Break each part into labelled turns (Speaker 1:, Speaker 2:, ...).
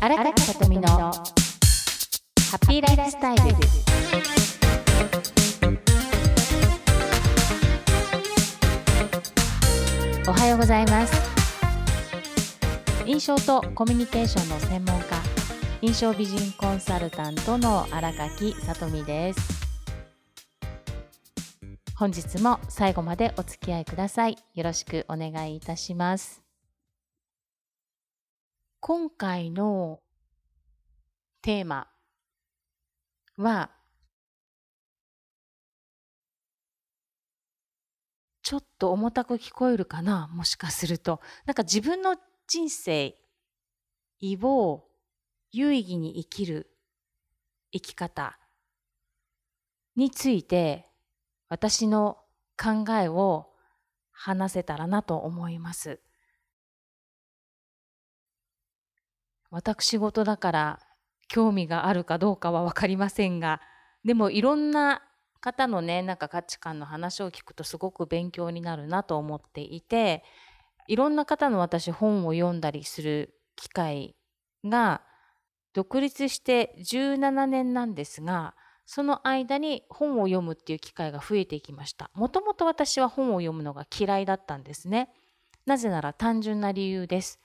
Speaker 1: 荒木さとみのハッピーライフスタイルおはようございます。印象とコミュニケーションの専門家印象美人コンサルタントの荒垣さとみです。本日も最後までお付き合いください。よろしくお願いいたします。今回のテーマは、ちょっと重たく聞こえるかな？もしかすると。なんか自分の人生を有意義に生きる生き方について私の考えを話せたらなと思います。私事だから興味があるかどうかは分かりませんがでもいろんな方のねなんか価値観の話を聞くとすごく勉強になるなと思っていていろんな方の私本を読んだりする機会が独立して17年なんですがその間に本を読むっていう機会が増えていきました。もともと私は本を読むのが嫌いだったんですね。なぜなら単純な理由です。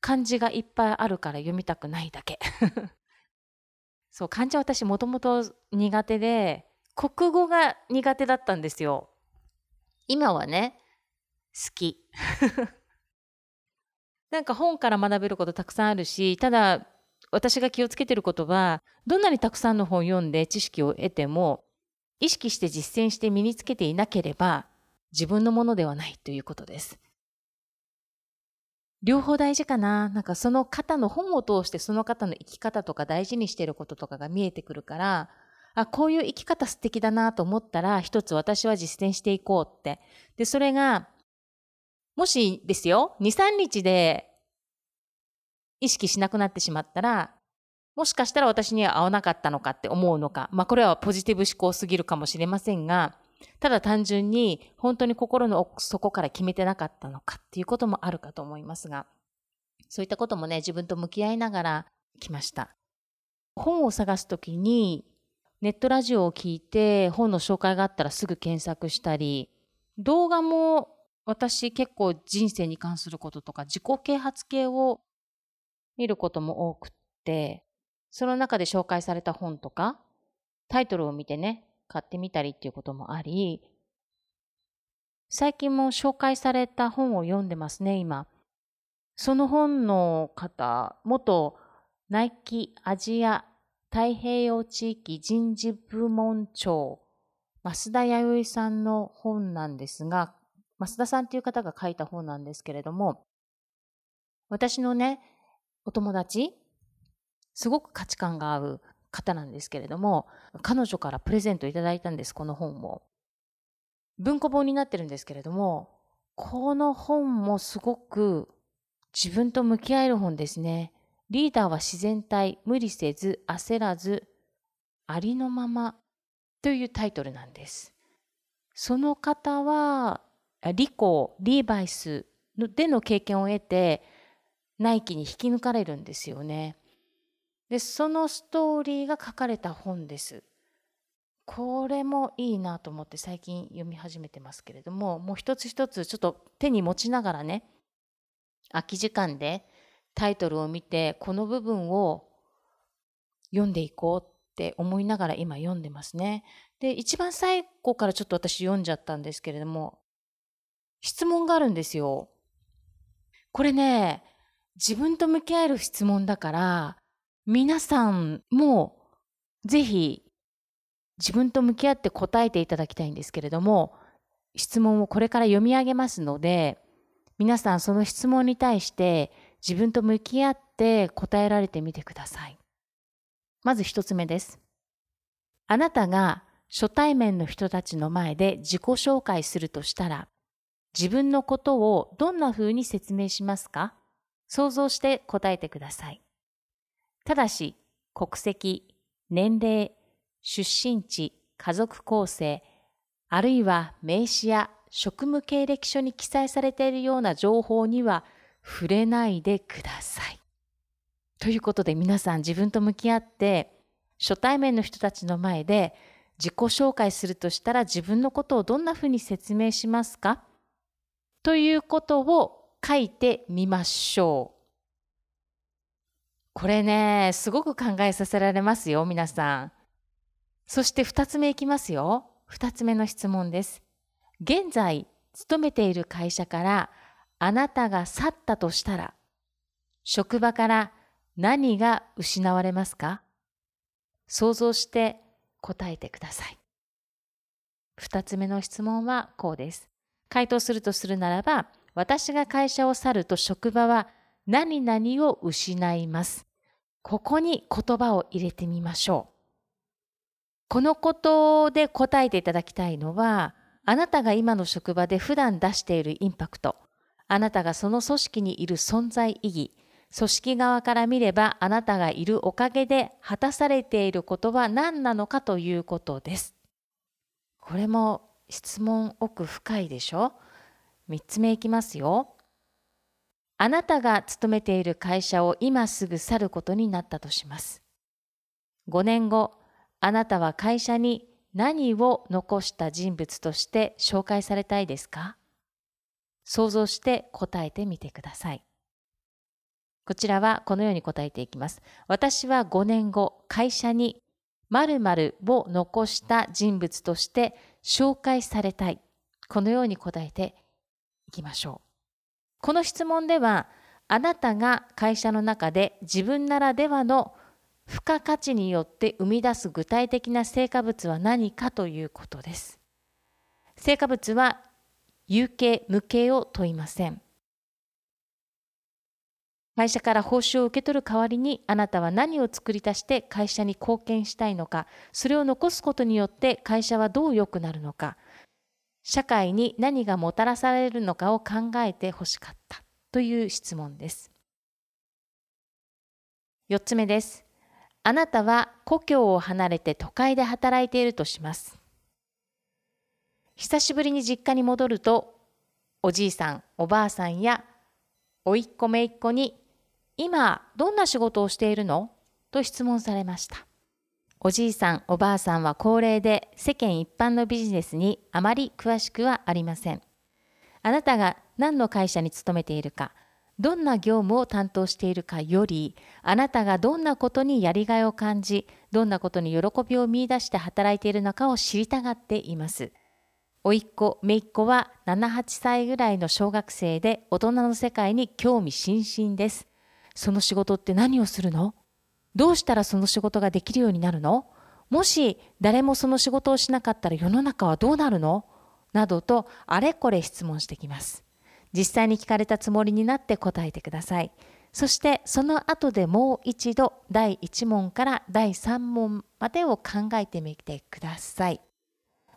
Speaker 1: 漢字がいっぱいあるから読みたくないだけ。そう、漢字は私もともと苦手で、国語が苦手だったんですよ。今はね、好き。なんか本から学べることたくさんあるし、ただ私が気をつけてることは、どんなにたくさんの本読んで知識を得ても、意識して実践して身につけていなければ、自分のものではないということです。両方大事かな。なんかその方の本を通してその方の生き方とか大事にしてることとかが見えてくるから、あ、こういう生き方素敵だなと思ったら、一つ私は実践していこうって。で、それが、もしですよ、2、3日で意識しなくなってしまったら、もしかしたら私には合わなかったのかって思うのか。まあこれはポジティブ思考すぎるかもしれませんが、ただ単純に本当に心の奥底から決めてなかったのかっていうこともあるかと思いますが、そういったこともね、自分と向き合いながら来ました。本を探すときに、ネットラジオを聞いて本の紹介があったらすぐ検索したり、動画も私結構人生に関することとか自己啓発系を見ることも多くって、その中で紹介された本とか、タイトルを見てね、買ってみたりっていうこともあり、最近も紹介された本を読んでますね、今。その本の方、元ナイキアジア太平洋地域人事部門長、増田弥生さんの本なんですが、増田さんっていう方が書いた本なんですけれども、私のね、お友達、すごく価値観が合う方なんですけれども、彼女からプレゼントいただいたんです、この本を。文庫本になってるんですけれども、この本もすごく自分と向き合える本ですね。リーダーは自然体、無理せず、焦らず、ありのままというタイトルなんです。その方は、リコ、リーバイスでの経験を得て、ナイキに引き抜かれるんですよね。で、そのストーリーが書かれた本です。これもいいなと思って最近読み始めてますけれども、もう一つ一つちょっと手に持ちながらね、空き時間でタイトルを見て、この部分を読んでいこうって思いながら今読んでますね。で、一番最後からちょっと私読んじゃったんですけれども、質問があるんですよ。これね、自分と向き合える質問だから、皆さんもぜひ自分と向き合って答えていただきたいんですけれども、質問をこれから読み上げますので、皆さんその質問に対して自分と向き合って答えられてみてください。まず一つ目です。あなたが初対面の人たちの前で自己紹介するとしたら、自分のことをどんな風に説明しますか？想像して答えてください。ただし、国籍、年齢、出身地、家族構成、あるいは名刺や職務経歴書に記載されているような情報には触れないでください。ということで皆さん自分と向き合って初対面の人たちの前で自己紹介するとしたら自分のことをどんなふうに説明しますか？ということを書いてみましょう。これね、すごく考えさせられますよ、皆さん。そして2つ目いきますよ。2つ目の質問です。現在、勤めている会社からあなたが去ったとしたら、職場から何が失われますか？想像して答えてください。二つ目の質問はこうです。回答するとするならば、私が会社を去ると職場は何々を失います。ここに言葉を入れてみましょう。このことで答えていただきたいのは、あなたが今の職場で普段出しているインパクト、あなたがその組織にいる存在意義、組織側から見ればあなたがいるおかげで果たされていることは何なのかということです。これも質問奥深いでしょ ?3 つ目いきますよ。あなたが勤めている会社を今すぐ去ることになったとします。5年後、あなたは会社に何を残した人物として紹介されたいですか？想像して答えてみてください。こちらはこのように答えていきます。私は5年後、会社に〇〇を残した人物として紹介されたい。このように答えていきましょう。この質問では、あなたが会社の中で自分ならではの付加価値によって生み出す具体的な成果物は何かということです。成果物は有形無形を問いません。会社から報酬を受け取る代わりにあなたは何を作り出して会社に貢献したいのかそれを残すことによって会社はどう良くなるのか社会に何がもたらされるのかを考えてほしかったという質問です。4つ目です。あなたは故郷を離れて都会で働いているとします。久しぶりに実家に戻るとおじいさんおばあさんやおいっ子めいっ子に今どんな仕事をしているの？と質問されました。おじいさん、おばあさんは高齢で世間一般のビジネスにあまり詳しくはありません。あなたが何の会社に勤めているか、どんな業務を担当しているかより、あなたがどんなことにやりがいを感じ、どんなことに喜びを見いだして働いているのかを知りたがっています。おいっ子、めいっ子は7、8歳ぐらいの小学生で大人の世界に興味津々です。その仕事って何をするの？どうしたらその仕事ができるようになるの？もし誰もその仕事をしなかったら世の中はどうなるの？などとあれこれ質問してきます。実際に聞かれたつもりになって答えてください。そしてその後でもう一度第1問から第3問までを考えてみてください。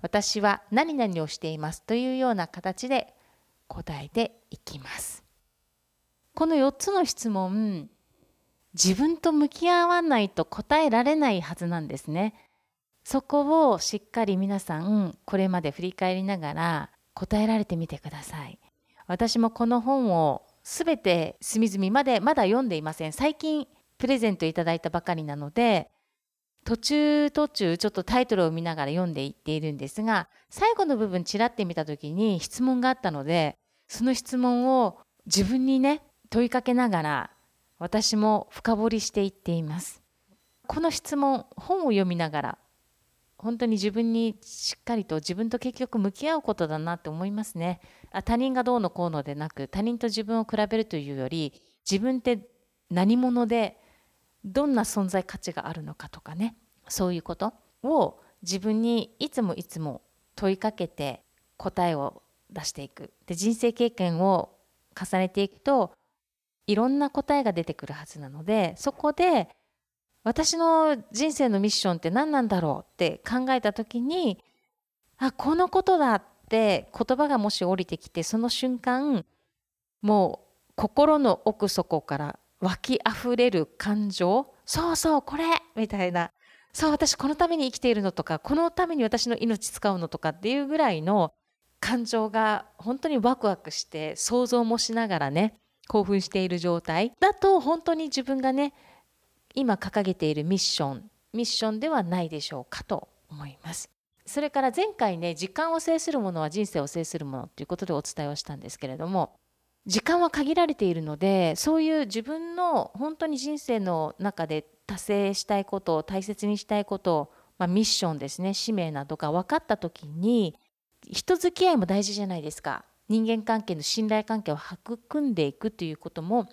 Speaker 1: 私は何々をしていますというような形で答えていきます。この4つの質問自分と向き合わないと答えられないはずなんですね。そこをしっかり皆さんこれまで振り返りながら答えられてみてください。私もこの本を全て隅々までまだ読んでいません。最近プレゼントいただいたばかりなので途中途中ちょっとタイトルを見ながら読んでいっているんですが最後の部分ちらって見た時に質問があったのでその質問を自分にね問いかけながら私も深掘りしていっています。この質問本を読みながら本当に自分にしっかりと自分と結局向き合うことだなって思いますね。あ他人がどうのこうのでなく他人と自分を比べるというより自分って何者でどんな存在価値があるのかとかねそういうことを自分にいつもいつも問いかけて答えを出していく。で人生経験を重ねていくといろんな答えが出てくるはずなのでそこで私の人生のミッションって何なんだろうって考えた時にあこのことだって言葉がもし降りてきてその瞬間もう心の奥底から湧き溢れる感情そうそうこれみたいなそう私このために生きているのとかこのために私の命使うのとかっていうぐらいの感情が本当にワクワクして想像もしながらね興奮している状態だと本当に自分がね今掲げているミッションミッションではないでしょうかと思います。それから前回ね時間を制するものは人生を制するものということでお伝えをしたんですけれども時間は限られているのでそういう自分の本当に人生の中で達成したいことを大切にしたいことを、まあ、ミッションですね使命などが分かった時に人付き合いも大事じゃないですか人間関係の信頼関係を育んでいくということも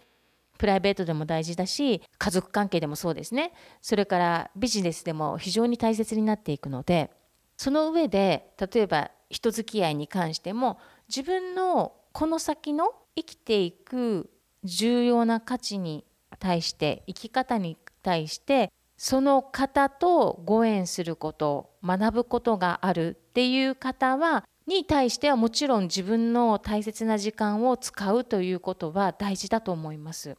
Speaker 1: プライベートでも大事だし家族関係でもそうですね。それからビジネスでも非常に大切になっていくのでその上で例えば人付き合いに関しても自分のこの先の生きていく重要な価値に対して生き方に対してその方とご縁すること学ぶことがあるっていう方はに対してはもちろん自分の大切な時間を使うということは大事だと思います。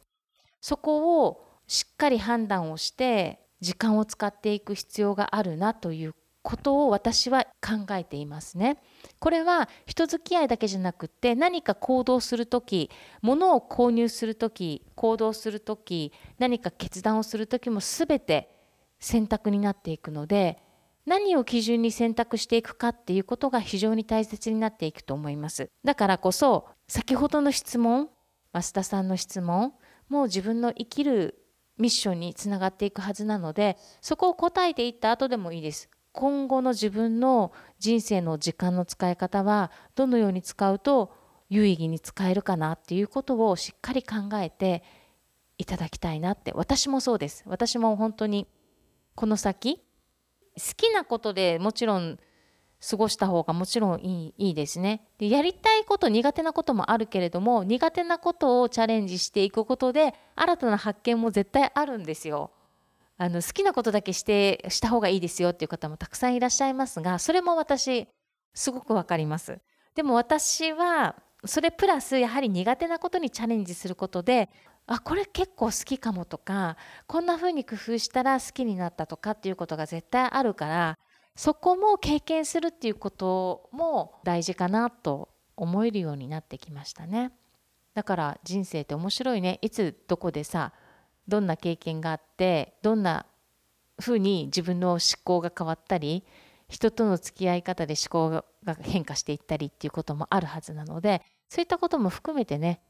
Speaker 1: そこをしっかり判断をして時間を使っていく必要があるなということを私は考えていますね。これは人付き合いだけじゃなくって何か行動する時物を購入する時行動する時何か決断をする時も全て選択になっていくので何を基準に選択していくかっていうことが非常に大切になっていくと思います。だからこそ先ほどの質問増田さんの質問もう自分の生きるミッションにつながっていくはずなのでそこを答えていった後でもいいです。今後の自分の人生の時間の使い方はどのように使うと有意義に使えるかなっていうことをしっかり考えていただきたいなって。私もそうです。私も本当にこの先きなことでもちろん過ごした方がもちろんいいいいですね。でやりたいこと苦手なこともあるけれども苦手なことをチャレンジしていくことで新たな発見も絶対あるんですよ。あの好きなことだけしてした方がいいですよっていう方もたくさんいらっしゃいますがそれも私すごくわかります。でも私はそれプラスやはり苦手なことにチャレンジすることであこれ結構好きかもとかこんな風に工夫したら好きになったとかっていうことが絶対あるからそこも経験するっていうことも大事かなと思えるようになってきましたね。だから人生って面白いね。いつどこでさどんな経験があってどんなふうに自分の思考が変わったり人との付き合い方で思考が変化していったりっていうこともあるはずなのでそういったことも含めてね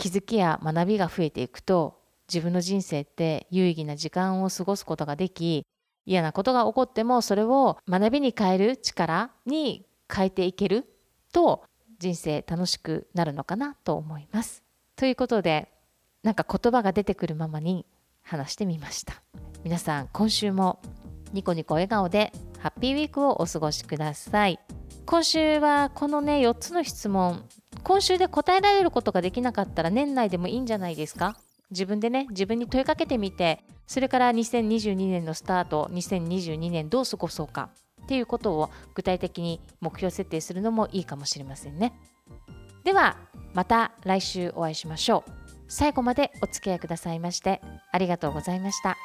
Speaker 1: 気づきや学びが増えていくと自分の人生って有意義な時間を過ごすことができ嫌なことが起こってもそれを学びに変える力に変えていけると人生楽しくなるのかなと思います。ということでなんか言葉が出てくるままに話してみました皆さん今週もニコニコ笑顔でハッピーウィークをお過ごしください今週はこのね4つの質問今週で答えられることができなかったら年内でもいいんじゃないですか？自分でね自分に問いかけてみてそれから2022年のスタート2022年どう過ごそうか？っていうことを具体的に目標設定するのもいいかもしれませんね。ではまた来週お会いしましょう。最後までお付き合いくださいましてありがとうございました。